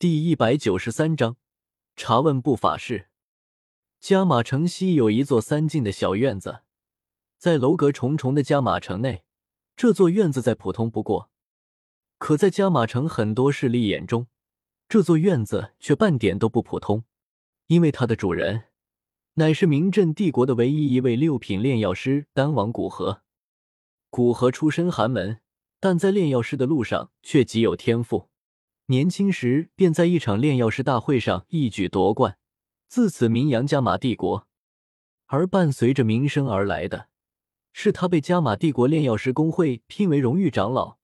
第一百九十三章查问部法事。加马城西有一座三进的小院子，在楼阁重重的加马城内，这座院子再普通不过。可在加马城很多势力眼中，这座院子却半点都不普通，因为它的主人乃是明镇帝国的唯一一位六品炼药师丹王古河。古河出身寒门，但在炼药师的路上却极有天赋。年轻时便在一场炼药师大会上一举夺冠，自此名扬加玛帝国。而伴随着名声而来的，是他被加玛帝国炼药师工会聘为荣誉长老，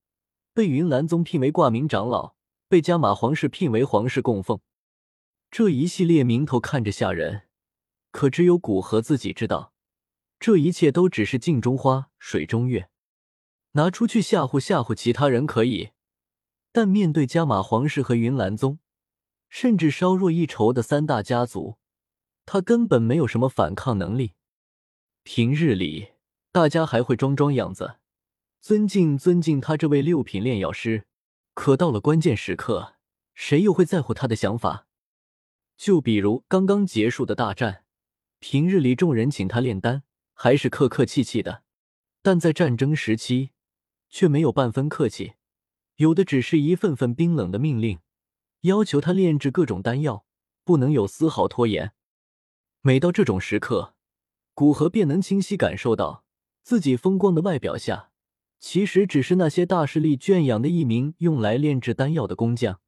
被云岚宗聘为挂名长老，被加玛皇室聘为皇室供奉。这一系列名头看着吓人，可只有古河自己知道，这一切都只是镜中花，水中月。拿出去吓唬吓唬其他人可以。但面对加玛皇室和云岚宗，甚至稍弱一筹的三大家族，他根本没有什么反抗能力。平日里，大家还会装装样子，尊敬尊敬他这位六品炼药师。可到了关键时刻，谁又会在乎他的想法？就比如刚刚结束的大战，平日里众人请他炼丹，还是客客气气的；但在战争时期，却没有半分客气。有的只是一份份冰冷的命令，要求他炼制各种丹药，不能有丝毫拖延。每到这种时刻，古河便能清晰感受到，自己风光的外表下，其实只是那些大势力圈养的一名用来炼制丹药的工匠，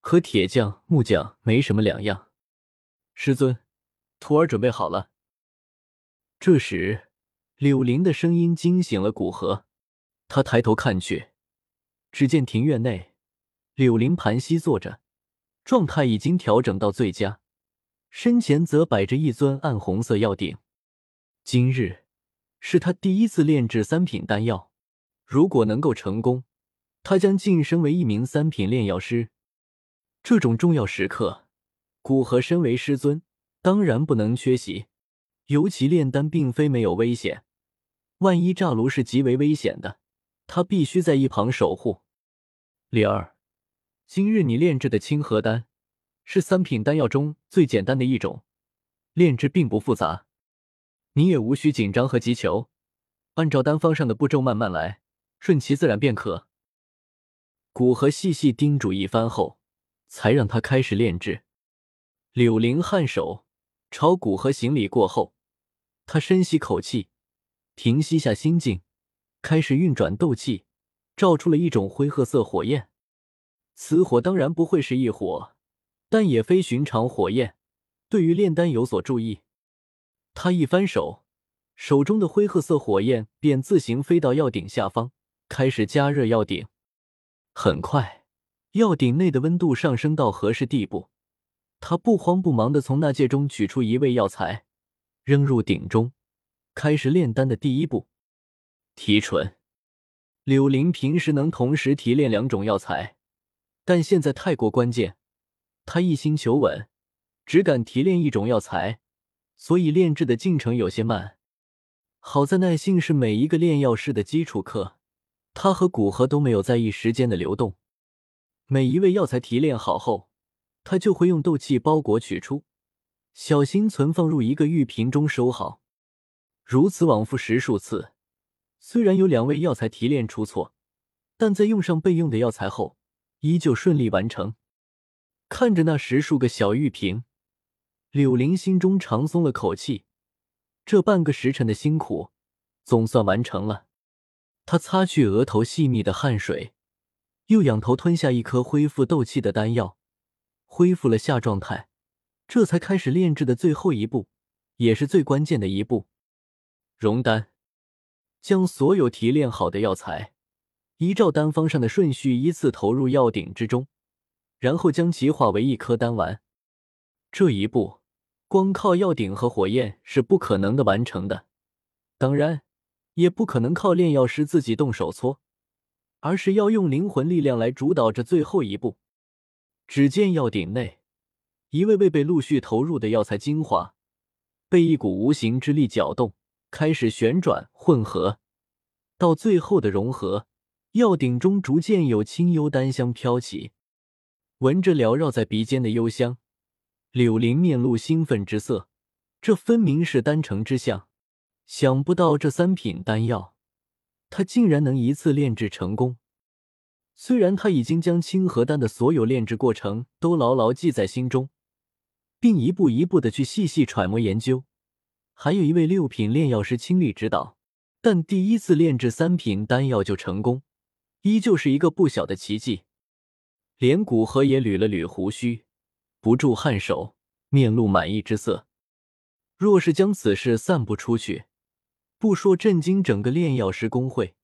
和铁匠、木匠没什么两样。师尊，徒儿准备好了。这时，柳林的声音惊醒了古河，他抬头看去。只见庭院内，柳林盘膝坐着，状态已经调整到最佳，身前则摆着一尊暗红色药鼎。今日是他第一次炼制三品丹药，如果能够成功，他将晋升为一名三品炼药师。这种重要时刻，古河身为师尊，当然不能缺席。尤其炼丹并非没有危险，万一炸炉是极为危险的。他必须在一旁守护。李儿，今日你炼制的清河丹是三品丹药中最简单的一种，炼制并不复杂，你也无需紧张和急求，按照丹方上的步骤慢慢来，顺其自然便可。古河细细叮嘱一番后，才让他开始炼制。柳灵颔首，朝古河行礼过后，他深吸口气，平息下心境。开始运转斗气，照出了一种灰褐色火焰。此火当然不会是异火，但也非寻常火焰。对于炼丹有所注意，他一翻手，手中的灰褐色火焰便自行飞到药鼎下方，开始加热药鼎。很快，药鼎内的温度上升到合适地步。他不慌不忙地从那戒中取出一味药材，扔入鼎中，开始炼丹的第一步。提纯，柳林平时能同时提炼两种药材，但现在太过关键，他一心求稳，只敢提炼一种药材，所以炼制的进程有些慢。好在耐性是每一个炼药师的基础课，他和古河都没有在意时间的流动。每一味药材提炼好后，他就会用斗气包裹取出，小心存放入一个玉瓶中收好，如此往复十数次。虽然有两味药材提炼出错，但在用上备用的药材后，依旧顺利完成。看着那十数个小玉瓶，柳玲心中长松了口气。这半个时辰的辛苦，总算完成了。他擦去额头细密的汗水，又仰头吞下一颗恢复斗气的丹药，恢复了下状态，这才开始炼制的最后一步，也是最关键的一步——熔丹。将所有提炼好的药材，依照丹方上的顺序依次投入药鼎之中，然后将其化为一颗丹丸。这一步，光靠药鼎和火焰是不可能的完成的，当然，也不可能靠炼药师自己动手搓，而是要用灵魂力量来主导这最后一步。只见药鼎内，一位位被陆续投入的药材精华，被一股无形之力搅动。开始旋转混合，到最后的融合，药鼎中逐渐有清幽丹香飘起。闻着缭绕在鼻尖的幽香，柳林面露兴奋之色。这分明是丹成之象，想不到这三品丹药，他竟然能一次炼制成功。虽然他已经将清河丹的所有炼制过程都牢牢记在心中，并一步一步的去细细揣摩研究，还有一位六品炼药师亲力指导，但第一次炼制三品丹药就成功，依旧是一个不小的奇迹。连古河也捋了捋胡须，不住颔首，面露满意之色。若是将此事散布出去，不说震惊整个炼药师工会，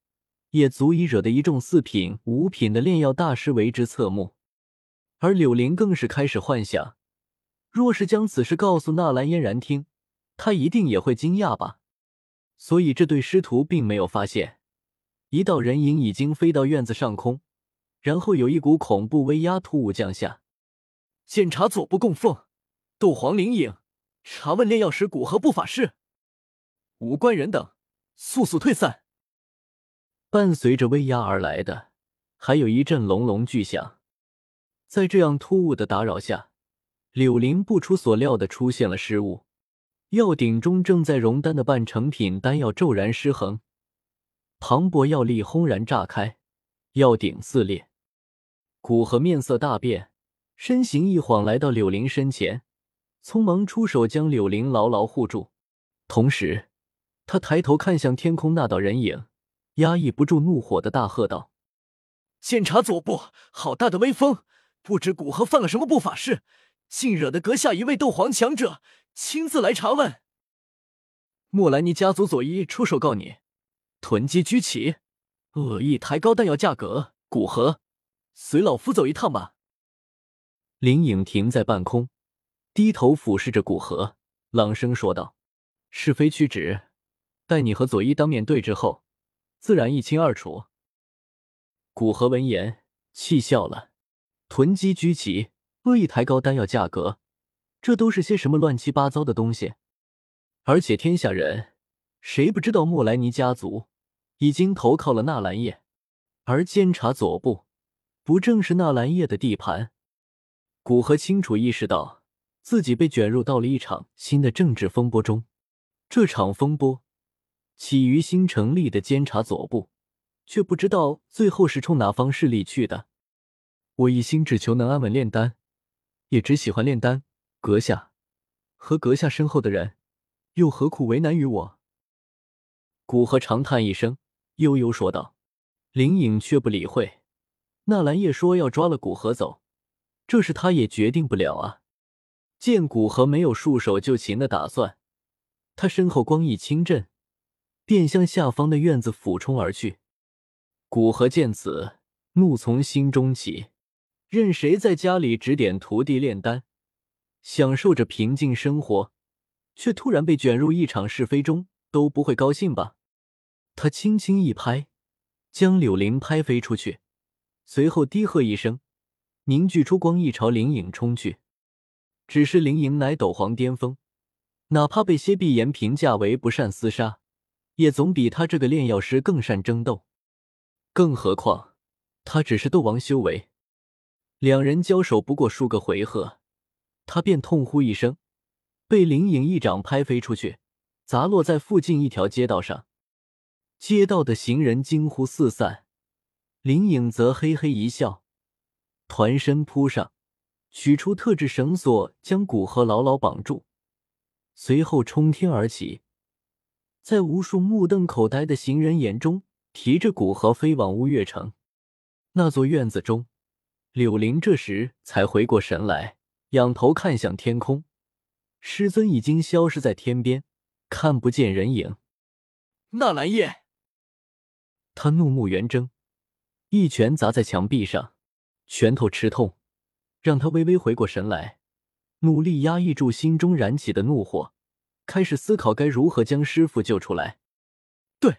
也足以惹得一众四品、五品的炼药大师为之侧目。而柳林更是开始幻想，若是将此事告诉纳兰嫣然听，他一定也会惊讶吧。所以这对师徒并没有发现，一道人影已经飞到院子上空。然后有一股恐怖威压突兀降下，检查左部供奉斗皇灵影，查问炼药师古河不法事，无关人等速速退散。伴随着威压而来的，还有一阵隆隆巨响。在这样突兀的打扰下，柳林不出所料的出现了失误，药鼎中正在熔丹的半成品丹药骤然失衡，磅礴药力轰然炸开，药鼎撕裂。古河面色大变，身形一晃来到柳林身前，匆忙出手将柳林牢牢护住。同时，他抬头看向天空那道人影，压抑不住怒火的大喝道：“监察左部，好大的威风！不知古河犯了什么不法事，竟惹得阁下一位斗皇强者亲自来查问。莫兰尼家族左一出手告你，囤积居奇，恶意抬高弹药价格。古河。”随老夫走一趟吧。林影停在半空，低头俯视着古河，朗声说道：“是非曲直，待你和左一当面对质后，自然一清二楚。”古河闻言气笑了：“囤积居奇，恶意抬高丹药价格，这都是些什么乱七八糟的东西？而且天下人谁不知道莫莱尼家族已经投靠了纳兰叶，而监察左部。”不正是纳兰叶的地盘？古河清楚意识到自己被卷入到了一场新的政治风波中。这场风波起于新成立的监察左部，却不知道最后是冲哪方势力去的。我一心只求能安稳炼丹，也只喜欢炼丹。阁下和阁下身后的人，又何苦为难于我？古河长叹一声，悠悠说道。林颖却不理会。纳兰叶说要抓了古河走，这是他也决定不了啊。见古河没有束手就擒的打算，他身后光翼轻震，便向下方的院子俯冲而去。古河见此，怒从心中起，任谁在家里指点徒弟炼丹，享受着平静生活，却突然被卷入一场是非中，都不会高兴吧？他轻轻一拍，将柳林拍飞出去。随后低喝一声，凝聚出光翼朝灵影冲去。只是灵影乃斗皇巅峰，哪怕被谢碧言评价为不善厮杀，也总比他这个炼药师更善争斗。更何况他只是斗王修为，两人交手不过数个回合，他便痛呼一声，被灵影一掌拍飞出去，砸落在附近一条街道上。街道的行人惊呼四散。林影则嘿嘿一笑，团身扑上，取出特制绳索，将古河牢牢绑住，随后冲天而起，在无数目瞪口呆的行人眼中，提着古河飞往乌月城那座院子中。柳林这时才回过神来，仰头看向天空，师尊已经消失在天边，看不见人影。纳兰叶，他怒目圆睁。一拳砸在墙壁上，拳头吃痛，让他微微回过神来，努力压抑住心中燃起的怒火，开始思考该如何将师傅救出来。对，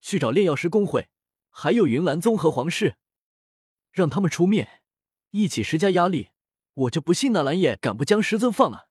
去找炼药师工会，还有云岚宗和皇室，让他们出面，一起施加压力。我就不信那蓝叶敢不将师尊放了。